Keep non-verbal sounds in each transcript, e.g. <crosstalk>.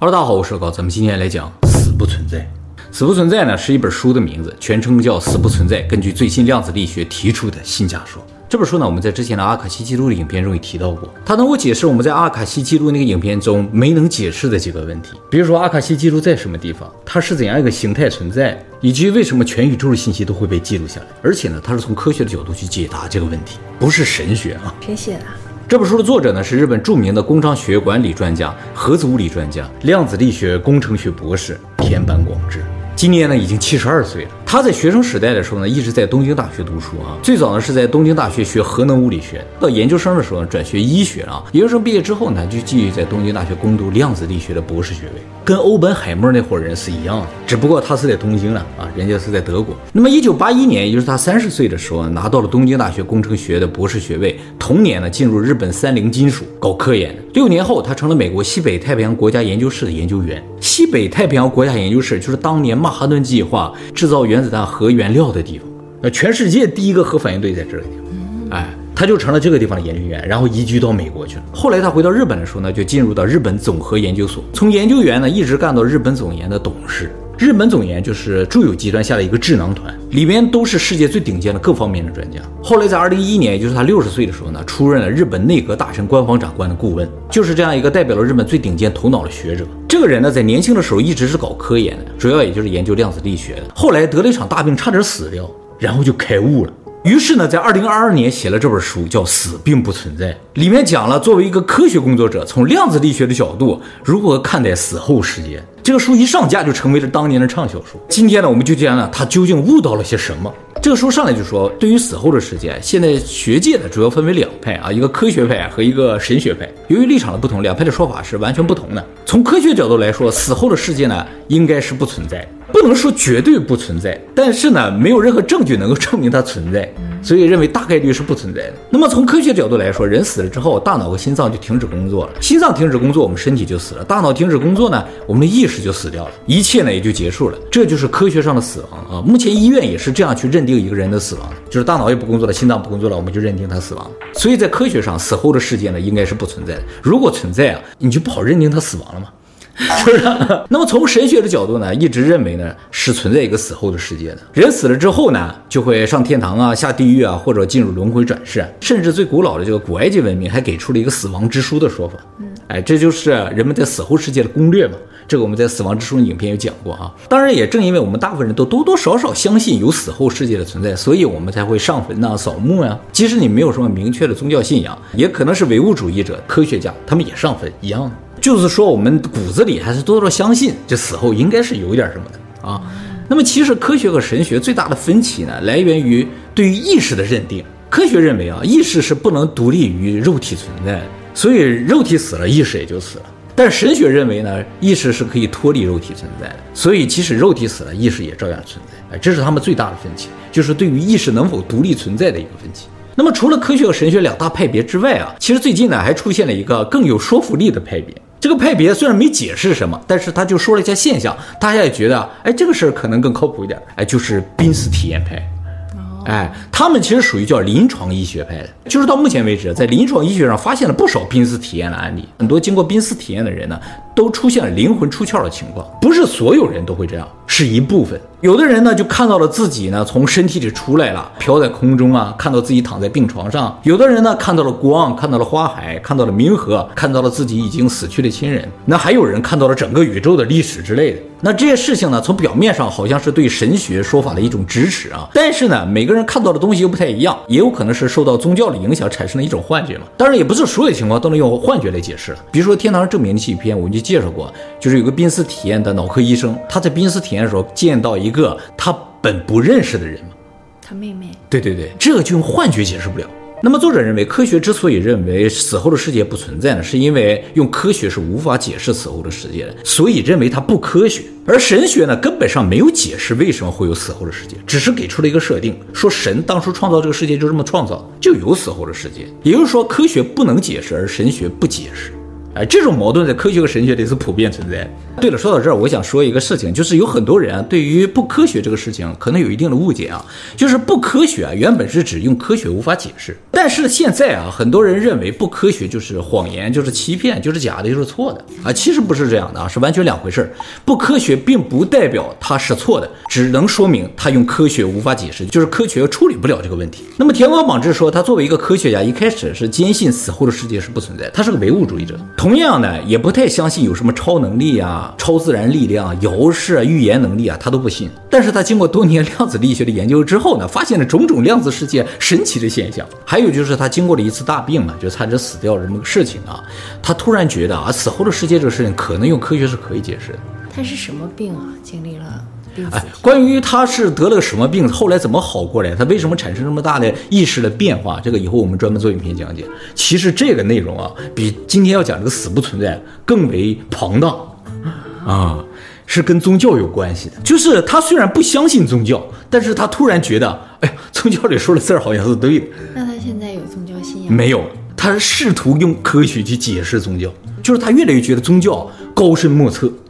哈喽，大家好，我是老高，咱们今天来讲死不存在。死不存在呢是一本书的名字，全称叫《死不存在》，根据最新量子力学提出的新假说。这本书呢，我们在之前的阿卡西记录的影片中也提到过，它能够解释我们在阿卡西记录那个影片中没能解释的几个问题，比如说阿卡西记录在什么地方，它是怎样一个形态存在，以及为什么全宇宙的信息都会被记录下来。而且呢，它是从科学的角度去解答这个问题，不是神学啊。谁写的？这本书的作者呢是日本著名的工商学管理专家、核子物理专家、量子力学工程学博士田坂广志。今年呢已经七十二岁了。他在学生时代的时候呢，一直在东京大学读书啊。最早呢是在东京大学学核能物理学，到研究生的时候呢转学医学啊。研究生毕业之后呢，就继续在东京大学攻读量子力学的博士学位，跟欧本海默那伙人是一样的，只不过他是在东京了啊，人家是在德国。那么一九八一年，也就是他三十岁的时候呢，拿到了东京大学工程学的博士学位。同年呢，进入日本三菱金属搞科研。六年后，他成了美国西北太平洋国家研究室的研究员。西北太平洋国家研究室就是当年曼哈顿计划制造原子弹核原料的地方，那，全世界第一个核反应堆在这个地方，哎，他就成了这个地方的研究员，然后移居到美国去了。后来他回到日本的时候呢，就进入到日本总核研究所，从研究员呢一直干到日本总研的董事。日本总研就是住友集团下的一个智囊团，里面都是世界最顶尖的各方面的专家。后来在二零一一年，也就是他六十岁的时候呢，出任了日本内阁大臣官房长官的顾问，就是这样一个代表了日本最顶尖头脑的学者。这个人呢，在年轻的时候一直是搞科研的，主要也就是研究量子力学的。后来得了一场大病，差点死掉，然后就开悟了。于是呢，在二零二二年写了这本书，叫《死并不存在》，里面讲了作为一个科学工作者，从量子力学的角度如何看待死后世界。这个书一上架就成为了当年的畅销书。今天呢，我们就讲讲他究竟悟到了些什么。这个书上来就说，对于死后的世界，现在学界呢主要分为两派啊，一个科学派和一个神学派。由于立场的不同，两派的说法是完全不同的。从科学角度来说，死后的世界呢应该是不存在，不能说绝对不存在，但是呢没有任何证据能够证明它存在。所以认为大概率是不存在的。那么从科学角度来说，人死了之后，大脑和心脏就停止工作了。心脏停止工作，我们身体就死了；大脑停止工作呢，我们的意识就死掉了，一切呢也就结束了。这就是科学上的死亡啊！目前医院也是这样去认定一个人的死亡，就是大脑也不工作了，心脏不工作了，我们就认定他死亡。所以在科学上，死后的世界呢应该是不存在的。如果存在啊，你就不好认定他死亡了嘛。<laughs> 是不是？那么从神学的角度呢，一直认为呢是存在一个死后的世界的。人死了之后呢，就会上天堂啊，下地狱啊，或者进入轮回转世。甚至最古老的这个古埃及文明还给出了一个死亡之书的说法。哎，这就是人们在死后世界的攻略嘛。这个我们在死亡之书影片有讲过啊。当然，也正因为我们大部分人都多多少少相信有死后世界的存在，所以我们才会上坟呐、扫墓呀。即使你没有什么明确的宗教信仰，也可能是唯物主义者、科学家，他们也上坟一样的。就是说，我们骨子里还是多多相信这死后应该是有点什么的啊。那么，其实科学和神学最大的分歧呢，来源于对于意识的认定。科学认为啊，意识是不能独立于肉体存在的，所以肉体死了，意识也就死了。但神学认为呢，意识是可以脱离肉体存在的，所以即使肉体死了，意识也照样存在。哎，这是他们最大的分歧，就是对于意识能否独立存在的一个分歧。那么，除了科学和神学两大派别之外啊，其实最近呢，还出现了一个更有说服力的派别。这个派别虽然没解释什么，但是他就说了一下现象，大家也觉得，哎，这个事儿可能更靠谱一点，哎，就是濒死体验派，哎，他们其实属于叫临床医学派的，就是到目前为止，在临床医学上发现了不少濒死体验的案例，很多经过濒死体验的人呢，都出现了灵魂出窍的情况，不是所有人都会这样，是一部分。有的人呢，就看到了自己呢从身体里出来了，飘在空中啊，看到自己躺在病床上；有的人呢，看到了光，看到了花海，看到了冥河，看到了自己已经死去的亲人。那还有人看到了整个宇宙的历史之类的。那这些事情呢，从表面上好像是对神学说法的一种支持啊，但是呢，每个人看到的东西又不太一样，也有可能是受到宗教的影响产生了一种幻觉嘛。当然，也不是所有情况都能用幻觉来解释。比如说《天堂证明》的纪录片，我就介绍过，就是有个濒死体验的脑科医生，他在濒死体验的时候见到一个他。本不认识的人嘛？他妹妹。对对对，这个就用幻觉解释不了。那么作者认为，科学之所以认为死后的世界不存在呢，是因为用科学是无法解释死后的世界的，所以认为它不科学。而神学呢，根本上没有解释为什么会有死后的世界，只是给出了一个设定，说神当初创造这个世界就这么创造，就有死后的世界。也就是说，科学不能解释，而神学不解释。哎，这种矛盾在科学和神学里是普遍存在。对了，说到这儿，我想说一个事情，就是有很多人啊，对于不科学这个事情可能有一定的误解啊，就是不科学啊，原本是指用科学无法解释，但是现在啊，很多人认为不科学就是谎言，就是欺骗，就是假的，就是错的啊，其实不是这样的啊，是完全两回事儿。不科学并不代表它是错的，只能说明它用科学无法解释，就是科学处理不了这个问题。那么田光榜志说，他作为一个科学家，一开始是坚信死后的世界是不存在，他是个唯物主义者，同同样呢，也不太相信有什么超能力啊。超自然力量、遥视啊、预言能力啊，他都不信。但是他经过多年量子力学的研究之后呢，发现了种种量子世界神奇的现象。还有就是他经过了一次大病嘛，就差点死掉这么个事情啊，他突然觉得啊，死后的世界这个事情可能用科学是可以解释的。他是什么病啊？经历了。哎，关于他是得了个什么病，后来怎么好过来，他为什么产生这么大的意识的变化，这个以后我们专门做影片讲解。其实这个内容啊，比今天要讲这个死不存在更为庞大。啊，是跟宗教有关系的。就是他虽然不相信宗教，但是他突然觉得，哎呀，宗教里说的字儿好像是对的。那他现在有宗教信仰？没有，他试图用科学去解释宗教，就是他越来越觉得宗教高深莫测啊，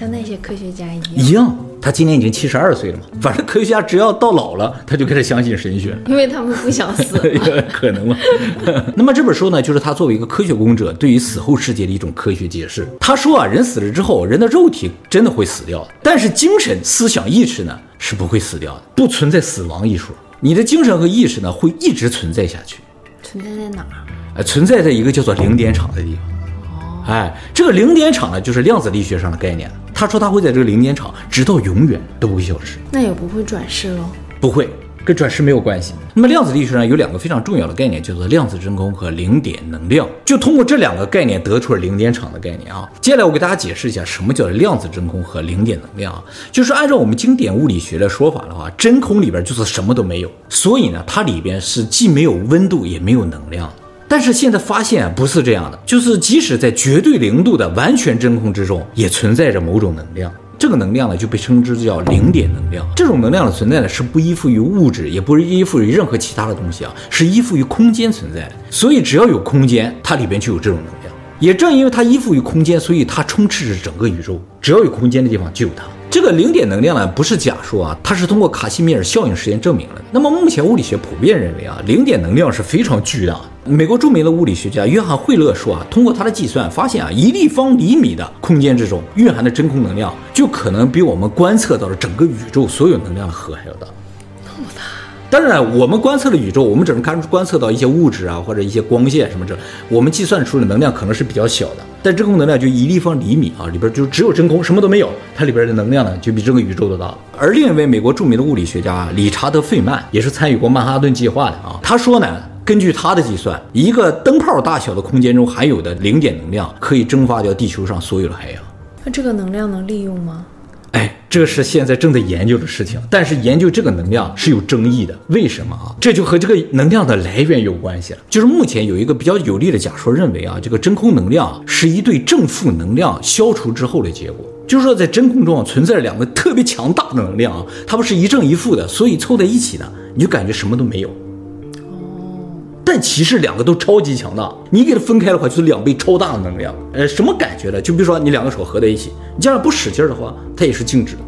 像那些科学家一样。一样。他今年已经七十二岁了嘛，反正科学家只要到老了，他就开始相信神学，因为他们不想死，<laughs> 可能吗？<laughs> 那么这本书呢，就是他作为一个科学工者对于死后世界的一种科学解释。他说啊，人死了之后，人的肉体真的会死掉，但是精神、思想、意识呢是不会死掉的，不存在死亡一说。你的精神和意识呢会一直存在下去，存在在哪儿？呃，存在在一个叫做零点场的地方。哎，这个零点场呢，就是量子力学上的概念。他说他会在这个零点场，直到永远都不会消失。那也不会转世喽？不会，跟转世没有关系。那么量子力学上有两个非常重要的概念，叫做量子真空和零点能量。就通过这两个概念得出了零点场的概念啊。接下来我给大家解释一下什么叫量子真空和零点能量啊。就是按照我们经典物理学的说法的话，真空里边就是什么都没有，所以呢，它里边是既没有温度也没有能量。但是现在发现不是这样的，就是即使在绝对零度的完全真空之中，也存在着某种能量。这个能量呢，就被称之叫零点能量。这种能量的存在呢，是不依附于物质，也不是依附于任何其他的东西啊，是依附于空间存在的。所以只要有空间，它里边就有这种能量。也正因为它依附于空间，所以它充斥着整个宇宙。只要有空间的地方就有它。这个零点能量呢，不是假说啊，它是通过卡西米尔效应实验证明了。那么目前物理学普遍认为啊，零点能量是非常巨大的。美国著名的物理学家约翰惠勒说啊，通过他的计算发现啊，一立方厘米的空间之中蕴含的真空能量，就可能比我们观测到的整个宇宙所有能量的和还要大。那么大？当然，我们观测的宇宙，我们只能看观测到一些物质啊，或者一些光线什么这，我们计算出的能量可能是比较小的。但真空能量就一立方厘米啊，里边就只有真空，什么都没有，它里边的能量呢，就比这个宇宙都大。而另一位美国著名的物理学家理查德·费曼也是参与过曼哈顿计划的啊，他说呢，根据他的计算，一个灯泡大小的空间中含有的零点能量可以蒸发掉地球上所有的海洋。那这个能量能利用吗？哎，这是现在正在研究的事情，但是研究这个能量是有争议的。为什么啊？这就和这个能量的来源有关系了。就是目前有一个比较有力的假说认为啊，这个真空能量是一对正负能量消除之后的结果。就是说，在真空中啊存在着两个特别强大的能量啊，它们是一正一负的，所以凑在一起呢，你就感觉什么都没有。但其实两个都超级强大，你给它分开的话，就是两倍超大的能量。呃，什么感觉呢？就比如说你两个手合在一起，你这样不使劲的话，它也是静止的；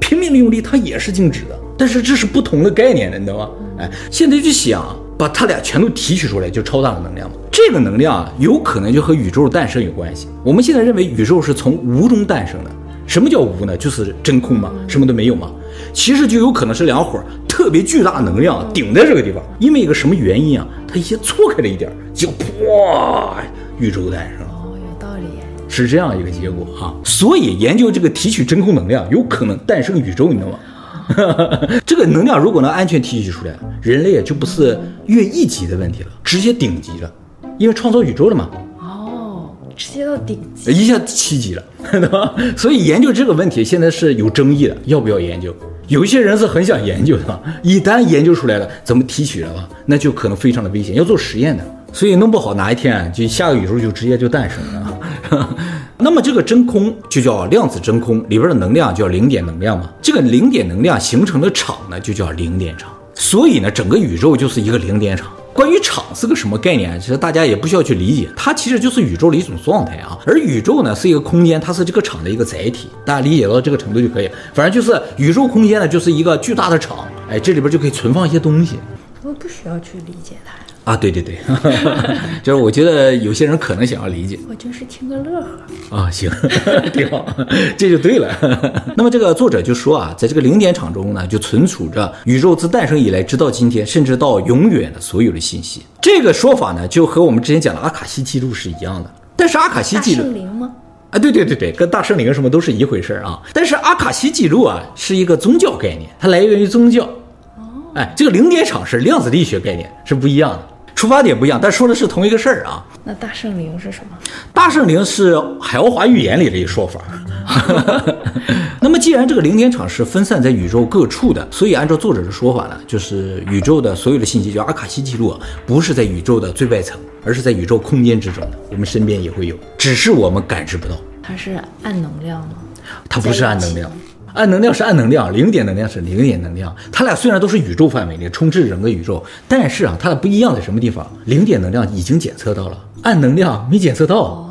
拼命的用力，它也是静止的。但是这是不同的概念的，你知道吗？哎，现在就想把它俩全都提取出来，就超大的能量嘛。这个能量啊，有可能就和宇宙的诞生有关系。我们现在认为宇宙是从无中诞生的。什么叫无呢？就是真空嘛，什么都没有嘛。其实就有可能是两伙特别巨大的能量顶在这个地方，因为一个什么原因啊？它一下错开了一点，就哇，宇宙诞生了。哦，有道理，是这样一个结果哈。所以研究这个提取真空能量，有可能诞生宇宙，你知道吗？<laughs> 这个能量如果能安全提取出来，人类也就不是越一级的问题了，直接顶级了，因为创造宇宙了嘛。哦直接到顶级，一下七级了，<laughs> 对吧？所以研究这个问题现在是有争议的，要不要研究？有一些人是很想研究的，一旦研究出来了怎么提取了，那就可能非常的危险，要做实验的。所以弄不好哪一天就下个宇宙就直接就诞生了。<laughs> 那么这个真空就叫量子真空，里边的能量叫零点能量嘛。这个零点能量形成的场呢，就叫零点场。所以呢，整个宇宙就是一个零点场。关于场是个什么概念，其实大家也不需要去理解，它其实就是宇宙的一种状态啊。而宇宙呢是一个空间，它是这个场的一个载体，大家理解到这个程度就可以。反正就是宇宙空间呢就是一个巨大的场，哎，这里边就可以存放一些东西。我不需要去理解它。啊，对对对，<laughs> 就是我觉得有些人可能想要理解，我就是听个乐呵啊，行，<laughs> 挺好，这就对了。<laughs> 那么这个作者就说啊，在这个零点场中呢，就存储着宇宙自诞生以来直到今天，甚至到永远的所有的信息。这个说法呢，就和我们之前讲的阿卡西记录是一样的。但是阿卡西记录，圣灵吗？啊，对对对对，跟大圣灵什么都是一回事啊。但是阿卡西记录啊，是一个宗教概念，它来源于宗教。哦，哎，这个零点场是量子力学概念，是不一样的。出发点不一样，但说的是同一个事儿啊。那大圣灵是什么？大圣灵是海奥华预言里的一个说法。<laughs> 那么，既然这个零点场是分散在宇宙各处的，所以按照作者的说法呢，就是宇宙的所有的信息，叫阿卡西记录，不是在宇宙的最外层，而是在宇宙空间之中的，我们身边也会有，只是我们感知不到。它是暗能量吗？它不是暗能量。暗能量是暗能量，零点能量是零点能量。它俩虽然都是宇宙范围内充斥整个宇宙，但是啊，它俩不一样在什么地方？零点能量已经检测到了，暗能量没检测到，哦，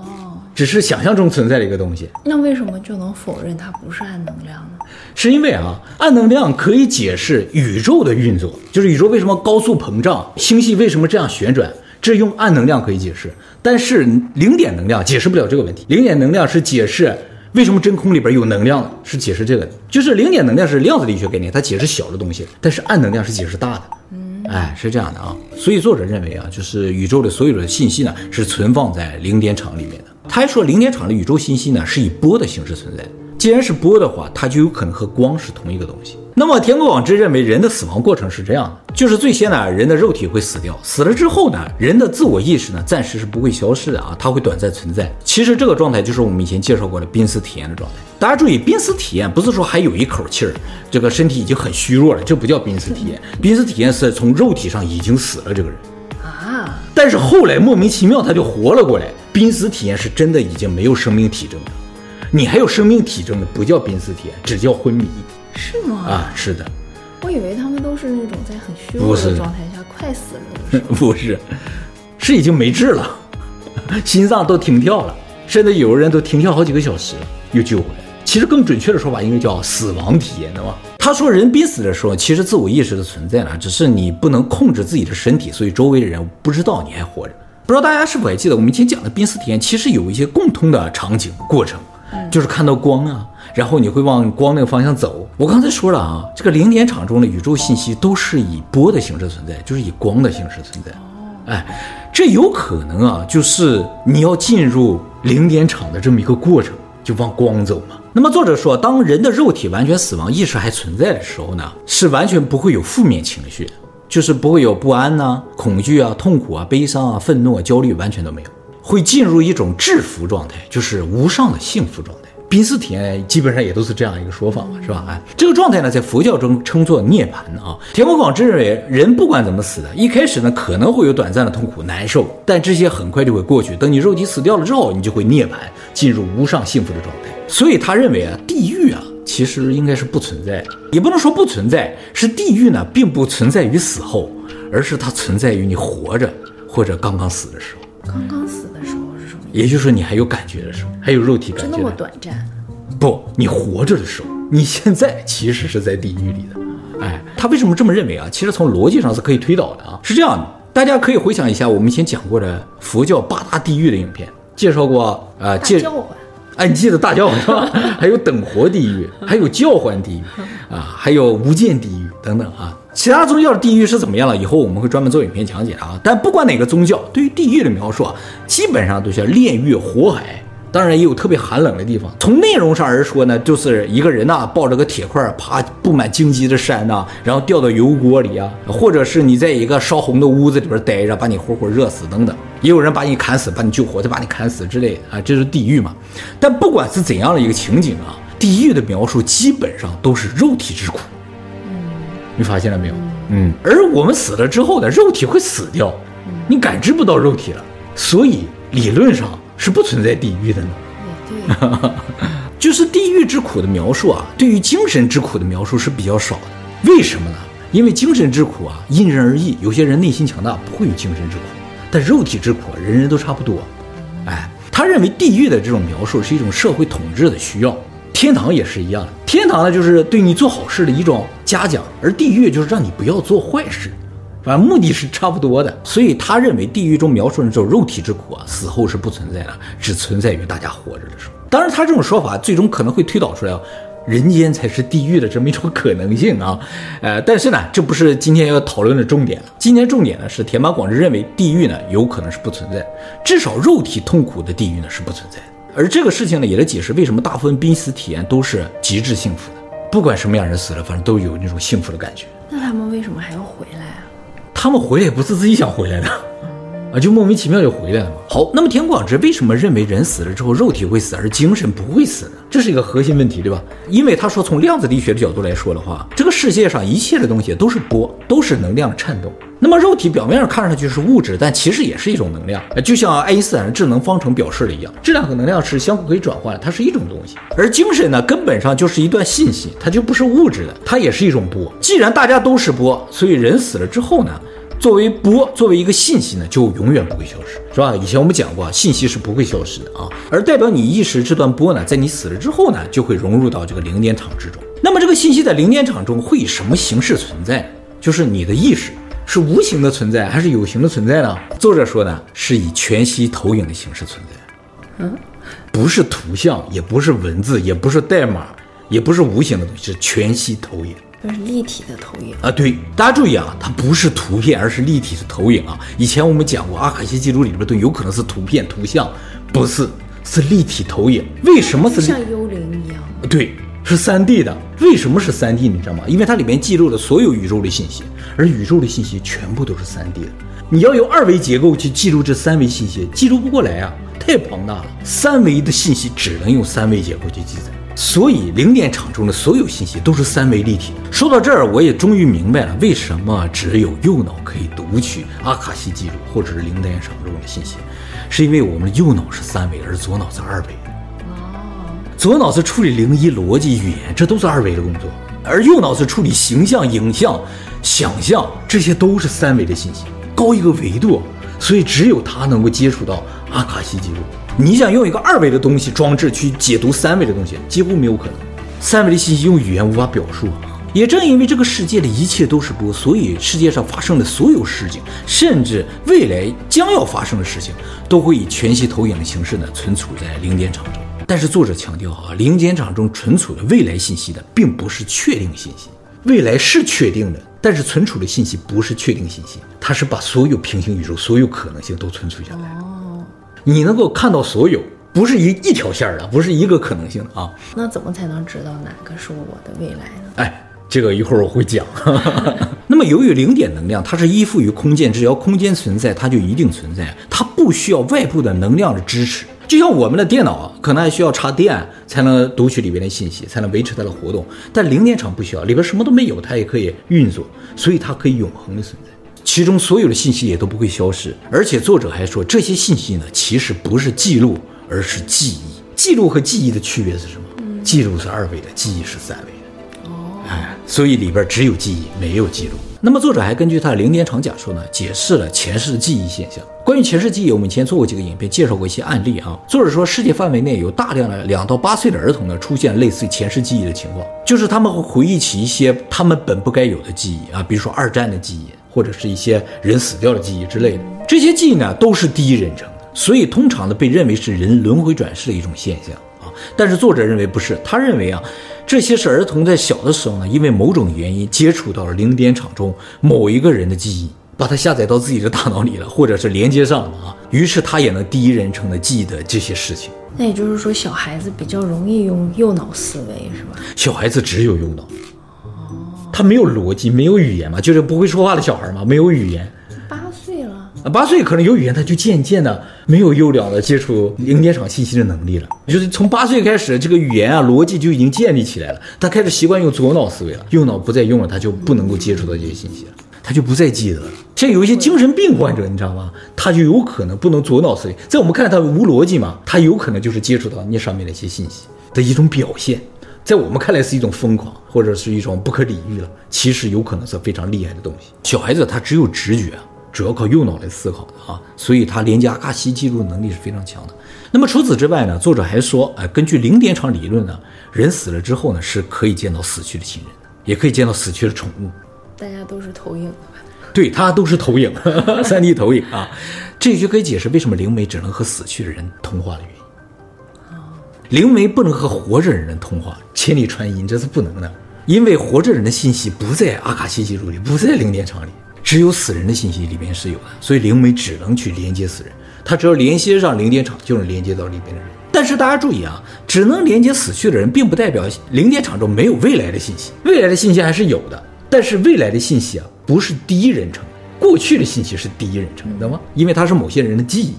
只是想象中存在的一个东西。那为什么就能否认它不是暗能量呢？是因为啊，暗能量可以解释宇宙的运作，就是宇宙为什么高速膨胀，星系为什么这样旋转，这用暗能量可以解释。但是零点能量解释不了这个问题，零点能量是解释。为什么真空里边有能量？是解释这个的，就是零点能量是量子力学概念，它解释小的东西，但是暗能量是解释大的。嗯，哎，是这样的啊。所以作者认为啊，就是宇宙的所有的信息呢，是存放在零点场里面的。他还说，零点场的宇宙信息呢，是以波的形式存在的。既然是波的话，它就有可能和光是同一个东西。那么田国广之认为，人的死亡过程是这样的，就是最先呢，人的肉体会死掉，死了之后呢，人的自我意识呢，暂时是不会消失的啊，它会短暂存在。其实这个状态就是我们以前介绍过的濒死体验的状态。大家注意，濒死体验不是说还有一口气儿，这个身体已经很虚弱了，这不叫濒死体验。濒死体验是从肉体上已经死了这个人啊，但是后来莫名其妙他就活了过来。濒死体验是真的已经没有生命体征了。你还有生命体征的，不叫濒死体验，只叫昏迷。是吗？啊，是的。我以为他们都是那种在很虚弱的状态下快死了的。<laughs> 不是，是已经没治了，<laughs> 心脏都停跳了，甚至有人都停跳好几个小时又救回来。其实更准确的说法应该叫死亡体验，对吧？他说人濒死的时候，其实自我意识的存在呢，只是你不能控制自己的身体，所以周围的人不知道你还活着。不知道大家是否还记得，我们以前讲的濒死体验，其实有一些共通的场景过程。就是看到光啊，然后你会往光那个方向走。我刚才说了啊，这个零点场中的宇宙信息都是以波的形式存在，就是以光的形式存在。哎，这有可能啊，就是你要进入零点场的这么一个过程，就往光走嘛。那么作者说，当人的肉体完全死亡，意识还存在的时候呢，是完全不会有负面情绪的，就是不会有不安呐、恐惧啊、痛苦啊、悲伤啊、愤怒啊、焦虑，完全都没有。会进入一种至福状态，就是无上的幸福状态。濒死体验基本上也都是这样一个说法嘛，是吧？哎，这个状态呢，在佛教中称作涅槃啊。田伯广之认为，人不管怎么死的，一开始呢可能会有短暂的痛苦难受，但这些很快就会过去。等你肉体死掉了之后，你就会涅槃，进入无上幸福的状态。所以他认为啊，地狱啊其实应该是不存在的，也不能说不存在，是地狱呢并不存在于死后，而是它存在于你活着或者刚刚死的时候。刚刚死？也就是说，你还有感觉的时候，还有肉体感觉。就那么短暂？不，你活着的时候，你现在其实是在地狱里的。哎，他为什么这么认为啊？其实从逻辑上是可以推导的啊。是这样的，大家可以回想一下我们以前讲过的佛教八大地狱的影片，介绍过啊。介叫唤。哎，你记得大叫是吧？还有等活地狱，<laughs> 还有叫唤地狱啊，还有无间地狱等等啊。其他宗教的地狱是怎么样了？以后我们会专门做影片讲解啊。但不管哪个宗教，对于地狱的描述啊，基本上都是炼狱火海，当然也有特别寒冷的地方。从内容上而说呢，就是一个人呐、啊、抱着个铁块爬布满荆棘的山呐、啊，然后掉到油锅里啊，或者是你在一个烧红的屋子里边待着，把你活活热死等等。也有人把你砍死，把你救活，再把你砍死之类的啊，这是地狱嘛。但不管是怎样的一个情景啊，地狱的描述基本上都是肉体之苦。你发现了没有？嗯，而我们死了之后呢，肉体会死掉，你感知不到肉体了，所以理论上是不存在地狱的呢。也对，<laughs> 就是地狱之苦的描述啊，对于精神之苦的描述是比较少的。为什么呢？因为精神之苦啊，因人而异，有些人内心强大，不会有精神之苦，但肉体之苦，人人都差不多。哎，他认为地狱的这种描述是一种社会统治的需要，天堂也是一样的。天堂呢，就是对你做好事的一种嘉奖，而地狱就是让你不要做坏事。反正目的是差不多的，所以他认为地狱中描述的这种肉体之苦啊，死后是不存在的，只存在于大家活着的时候。当然，他这种说法最终可能会推导出来，人间才是地狱的这么一种可能性啊。<laughs> 呃，但是呢，这不是今天要讨论的重点。今天重点呢是田坂广志认为地狱呢有可能是不存在，至少肉体痛苦的地狱呢是不存在的。而这个事情呢，也在解释为什么大部分濒死体验都是极致幸福的，不管什么样人死了，反正都有那种幸福的感觉。那他们为什么还要回来？他们回来也不是自己想回来的，啊，就莫名其妙就回来了嘛。好，那么田广之为什么认为人死了之后肉体会死，而精神不会死呢？这是一个核心问题，对吧？因为他说从量子力学的角度来说的话，这个世界上一切的东西都是波，都是能量的颤动。那么肉体表面上看上去是物质，但其实也是一种能量，就像爱因斯坦的智能方程表示的一样，质量和能量是相互可以转换的，它是一种东西。而精神呢，根本上就是一段信息，它就不是物质的，它也是一种波。既然大家都是波，所以人死了之后呢？作为波，作为一个信息呢，就永远不会消失，是吧？以前我们讲过，信息是不会消失的啊。而代表你意识这段波呢，在你死了之后呢，就会融入到这个零点场之中。那么这个信息在零点场中会以什么形式存在？就是你的意识是无形的存在还是有形的存在呢？作者说呢，是以全息投影的形式存在。嗯，不是图像，也不是文字，也不是代码，也不是无形的东西，是全息投影。就是立体的投影啊，对，大家注意啊，它不是图片，而是立体的投影啊。以前我们讲过，阿卡西记录里边都有可能是图片、图像，不是，是立体投影。为什么是像幽灵一样？对，是三 D 的。为什么是三 D？你知道吗？因为它里面记录了所有宇宙的信息，而宇宙的信息全部都是三 D 的。你要用二维结构去记录这三维信息，记录不过来啊，太庞大了。三维的信息只能用三维结构去记载。所以零点场中的所有信息都是三维立体。说到这儿，我也终于明白了为什么只有右脑可以读取阿卡西记录或者是零点场中的信息，是因为我们的右脑是三维，而左脑是二维的。哦，左脑是处理零一、逻辑、语言，这都是二维的工作，而右脑是处理形象、影像、想象，这些都是三维的信息，高一个维度。所以只有它能够接触到阿卡西记录。你想用一个二维的东西装置去解读三维的东西，几乎没有可能。三维的信息用语言无法表述。也正因为这个世界的一切都是波，所以世界上发生的所有事情，甚至未来将要发生的事情，都会以全息投影的形式呢存储在零点场中。但是作者强调啊，零点场中存储的未来信息的，并不是确定信息。未来是确定的，但是存储的信息不是确定信息，它是把所有平行宇宙、所有可能性都存储下来。你能够看到所有，不是一一条线的，不是一个可能性的啊。那怎么才能知道哪个是我的未来呢？哎，这个一会儿我会讲。<laughs> 那么，由于零点能量它是依附于空间，只要空间存在，它就一定存在，它不需要外部的能量的支持。就像我们的电脑可能还需要插电才能读取里边的信息，才能维持它的活动，但零点场不需要，里边什么都没有，它也可以运作，所以它可以永恒的存在。其中所有的信息也都不会消失，而且作者还说，这些信息呢，其实不是记录，而是记忆。记录和记忆的区别是什么？嗯、记录是二维的，记忆是三维的。哦，哎，所以里边只有记忆，没有记录。那么作者还根据他的零点场假说呢，解释了前世记忆现象。关于前世记忆，我们以前做过几个影片，介绍过一些案例啊。作者说，世界范围内有大量的两到八岁的儿童呢，出现类似于前世记忆的情况，就是他们会回忆起一些他们本不该有的记忆啊，比如说二战的记忆。或者是一些人死掉的记忆之类的，这些记忆呢都是第一人称的，所以通常呢被认为是人轮回转世的一种现象啊。但是作者认为不是，他认为啊，这些是儿童在小的时候呢，因为某种原因接触到了零点场中某一个人的记忆，把它下载到自己的大脑里了，或者是连接上了啊，于是他也能第一人称的记得这些事情。那也就是说，小孩子比较容易用右脑思维，是吧？小孩子只有右脑。他没有逻辑，没有语言嘛，就是不会说话的小孩嘛，没有语言。八岁了啊，八岁可能有语言，他就渐渐的没有优良的接触零点场信息的能力了。就是从八岁开始，这个语言啊逻辑就已经建立起来了，他开始习惯用左脑思维了，右脑不再用了，他就不能够接触到这些信息了，他就不再记得了。像有一些精神病患者，你知道吗？他就有可能不能左脑思维，在我们看来他无逻辑嘛，他有可能就是接触到那上面的一些信息的一种表现。在我们看来是一种疯狂，或者是一种不可理喻了，其实有可能是非常厉害的东西。小孩子他只有直觉，主要靠右脑来思考的啊，所以他连接阿卡西记录能力是非常强的。那么除此之外呢，作者还说，哎，根据零点场理论呢，人死了之后呢，是可以见到死去的亲人的，也可以见到死去的宠物。大家都是投影的吧？对，他都是投影，<laughs> 3D 投影啊。这就可以解释为什么灵媒只能和死去的人通话的原因。灵媒不能和活着的人通话，千里传音这是不能的，因为活着人的信息不在阿卡西记录里，不在零点场里，只有死人的信息里面是有的，所以灵媒只能去连接死人，他只要连接上零点场，就能连接到里面的人。但是大家注意啊，只能连接死去的人，并不代表零点场中没有未来的信息，未来的信息还是有的，但是未来的信息啊，不是第一人称，过去的信息是第一人称，懂吗？因为它是某些人的记忆，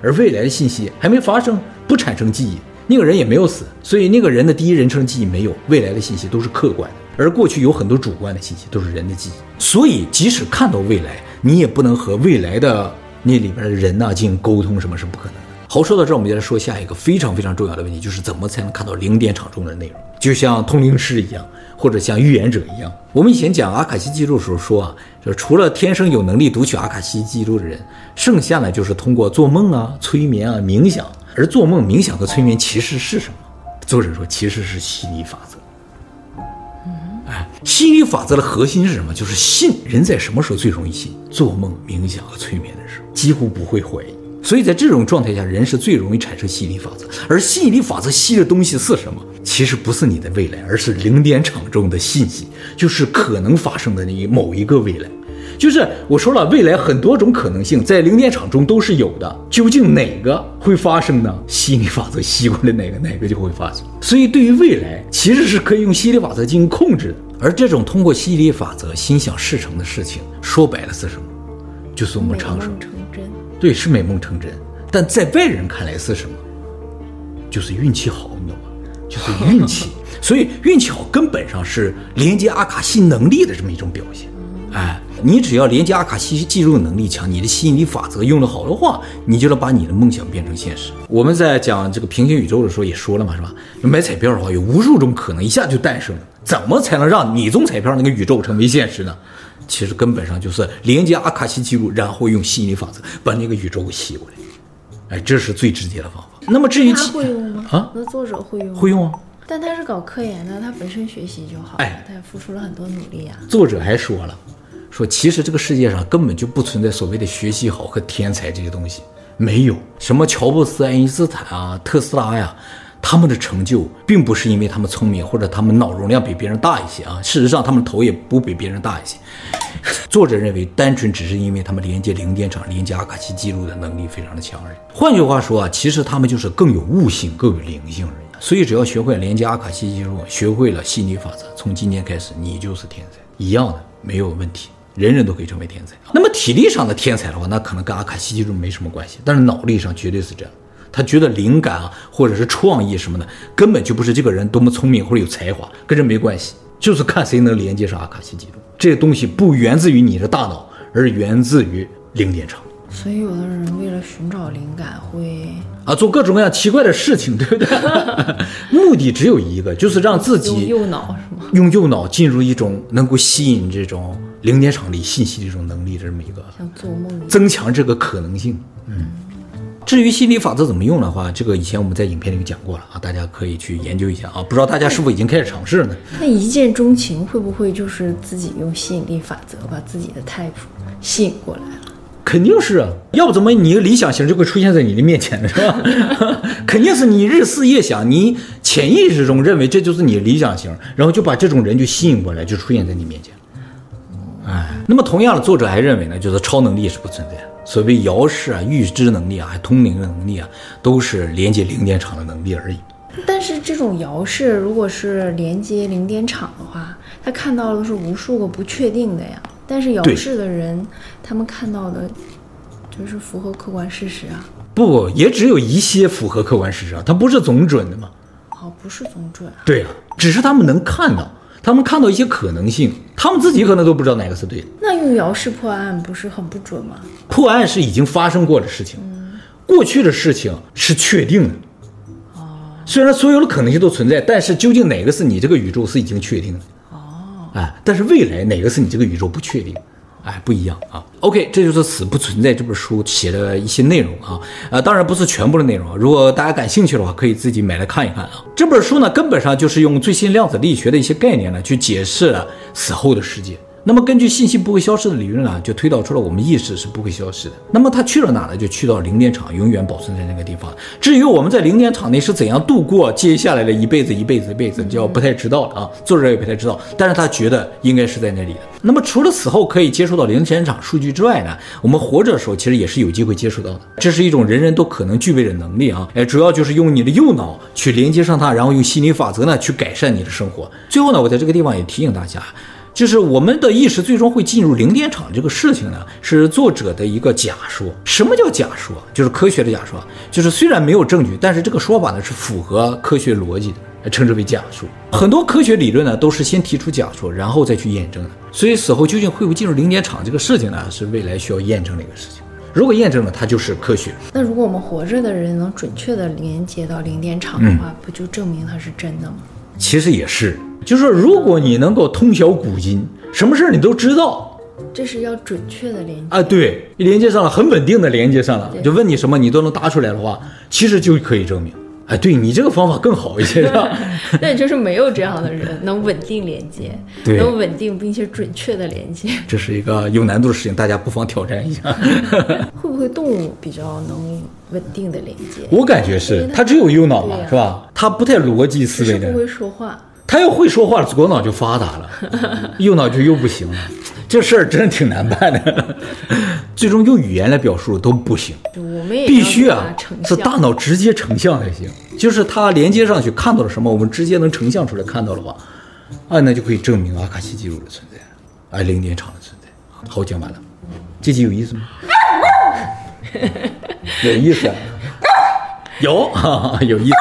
而未来的信息还没发生，不产生记忆。那个人也没有死，所以那个人的第一人称记忆没有，未来的信息都是客观的，而过去有很多主观的信息，都是人的记忆。所以即使看到未来，你也不能和未来的那里边的人呐进行沟通，什么是不可能。好，说到这儿，我们就来说下一个非常非常重要的问题，就是怎么才能看到零点场中的内容？就像通灵师一样，或者像预言者一样。我们以前讲阿卡西记录的时候说啊，就除了天生有能力读取阿卡西记录的人，剩下呢就是通过做梦啊、催眠啊、冥想。而做梦、冥想和催眠其实是什么？作者说，其实是吸引力法则。哎，吸引力法则的核心是什么？就是信。人在什么时候最容易信？做梦、冥想和催眠的时候，几乎不会怀疑。所以在这种状态下，人是最容易产生吸引力法则。而吸引力法则吸的东西是什么？其实不是你的未来，而是零点场中的信息，就是可能发生的那某一个未来。就是我说了，未来很多种可能性在零点场中都是有的，究竟哪个会发生呢？吸引力法则吸过来哪个，哪个就会发生。所以对于未来，其实是可以用吸引力法则进行控制的。而这种通过吸引力法则心想事成的事情，说白了是什么？就是我们常说，对，是美梦成真。但在外人看来是什么？就是运气好，你知道吗？就是运气。<laughs> 所以运气好根本上是连接阿卡西能力的这么一种表现。哎。你只要连接阿卡西记录能力强，你的吸引力法则用得好的话，你就能把你的梦想变成现实。我们在讲这个平行宇宙的时候也说了嘛，是吧？买彩票的话，有无数种可能，一下就诞生了。怎么才能让你中彩票那个宇宙成为现实呢？其实根本上就是连接阿卡西记录，然后用吸引力法则把那个宇宙给吸过来。哎，这是最直接的方法。那么至于他会用吗？啊，那作者会用吗？会用啊。但他是搞科研的，他本身学习就好，哎，他也付出了很多努力啊。作者还说了。说，其实这个世界上根本就不存在所谓的学习好和天才这些东西，没有什么乔布斯、爱因斯坦啊、特斯拉呀，他们的成就并不是因为他们聪明或者他们脑容量比别人大一些啊，事实上他们头也不比别人大一些。作者认为，单纯只是因为他们连接零电场、连接阿卡西记录的能力非常的强而已。换句话说啊，其实他们就是更有悟性、更有灵性而已。所以只要学会连接阿卡西记录，学会了心理法则，从今天开始你就是天才，一样的没有问题。人人都可以成为天才。那么体力上的天才的话，那可能跟阿卡西记录没什么关系。但是脑力上绝对是这样。他觉得灵感啊，或者是创意什么的，根本就不是这个人多么聪明或者有才华，跟这没关系，就是看谁能连接上阿卡西记录。这个东西不源自于你的大脑，而源自于零点场。所以有的人为了寻找灵感会啊做各种各样奇怪的事情，对不对？目的只有一个，就是让自己用右脑是吗？用右脑进入一种能够吸引这种。零点场里信息的这种能力，这么一个像做梦，增强这个可能性。嗯，至于吸引力法则怎么用的话，这个以前我们在影片里面讲过了啊，大家可以去研究一下啊。不知道大家是否已经开始尝试了呢？那一见钟情会不会就是自己用吸引力法则把自己的 type 吸引过来了？肯定是啊，要不怎么你的理想型就会出现在你的面前呢？是吧？肯定是你日思夜想，你潜意识中认为这就是你的理想型，然后就把这种人就吸引过来，就出现在你面前。哎，那么同样的，作者还认为呢，就是超能力是不存在的。所谓遥视啊、预知能力啊、还通灵的能力啊，都是连接零点场的能力而已。但是这种遥视，如果是连接零点场的话，他看到的是无数个不确定的呀。但是遥视的人，他们看到的，就是符合客观事实啊。不，也只有一些符合客观事实啊，它不是总准的嘛。哦，不是总准啊。对啊，只是他们能看到。他们看到一些可能性，他们自己可能都不知道哪个是对的。那用遥视破案不是很不准吗？破案是已经发生过的事情，嗯、过去的事情是确定的。哦，虽然所有的可能性都存在，但是究竟哪个是你这个宇宙是已经确定的。哦，哎，但是未来哪个是你这个宇宙不确定。哎，不一样啊。OK，这就是《死不存在》这本书写的一些内容啊。呃，当然不是全部的内容。如果大家感兴趣的话，可以自己买来看一看啊。这本书呢，根本上就是用最新量子力学的一些概念呢，去解释了死后的世界。那么根据信息不会消失的理论呢，就推导出了我们意识是不会消失的。那么它去了哪呢？就去到零点场，永远保存在那个地方。至于我们在零点场内是怎样度过接下来的一辈子、一辈子、一辈子，就要不太知道了啊。作者也不太知道，但是他觉得应该是在那里的。那么除了死后可以接触到零点场数据之外呢，我们活着的时候其实也是有机会接触到的。这是一种人人都可能具备的能力啊。哎，主要就是用你的右脑去连接上它，然后用心理法则呢去改善你的生活。最后呢，我在这个地方也提醒大家。就是我们的意识最终会进入零点场这个事情呢，是作者的一个假说。什么叫假说？就是科学的假说。就是虽然没有证据，但是这个说法呢是符合科学逻辑的，称之为假说。很多科学理论呢都是先提出假说，然后再去验证的。所以死后究竟会不会进入零点场这个事情呢，是未来需要验证的一个事情。如果验证了，它就是科学。那如果我们活着的人能准确的连接到零点场的话，嗯、不就证明它是真的吗？其实也是。就是说，如果你能够通晓古今，什么事儿你都知道，这是要准确的连接啊。对，连接上了，很稳定的连接上了，就问你什么你都能答出来的话，其实就可以证明。哎，对你这个方法更好一些，是吧？<laughs> 那也就是没有这样的人能稳定连接，能稳定并且准确的连接，这是一个有难度的事情，大家不妨挑战一下。<laughs> 会不会动物比较能稳定的连接？我感觉是，它只有右脑嘛，是吧？它不太逻辑思维的，不会说话。他要会说话，左脑就发达了，<laughs> 右脑就又不行了。这事儿真的挺难办的，最终用语言来表述都不行。我们也必须啊，是大脑直接成像才行。就是它连接上去看到了什么，我们直接能成像出来看到的话，啊，那就可以证明阿卡西记录的存在，啊，零点场的存在。好，讲完了，这集有意思吗？<laughs> 有意思啊。有，<laughs> 有意思，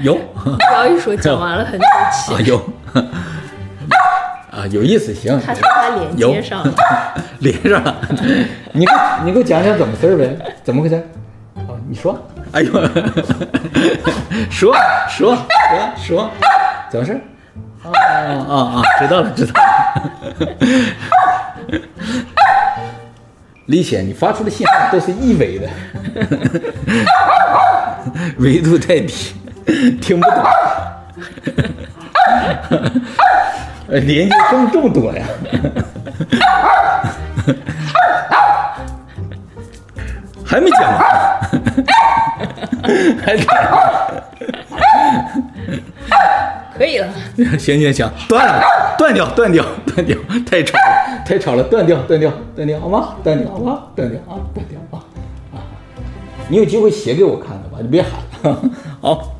有。不要一说讲完了很生气。啊 <laughs> 有，啊有意思，行。他他连接上了，<laughs> 连上了。你给你给我讲讲怎么事儿呗？怎么回事？啊，你说。哎呦，说说说说，怎么事？啊啊啊！知道了知道了。李显，你发出的信号都是一维的，<laughs> 维度太低，听不懂。连接这么这么多呀？<laughs> 还没讲完，<laughs> 还讲。可以了，行行行，断了，断掉，断掉，<laughs> 断掉，太吵了，<laughs> 太吵了，断掉，断掉，断掉，好吗？断掉，好吗？断掉啊，断掉啊啊！你有机会写给我看的吧，你别喊了，<laughs> 好。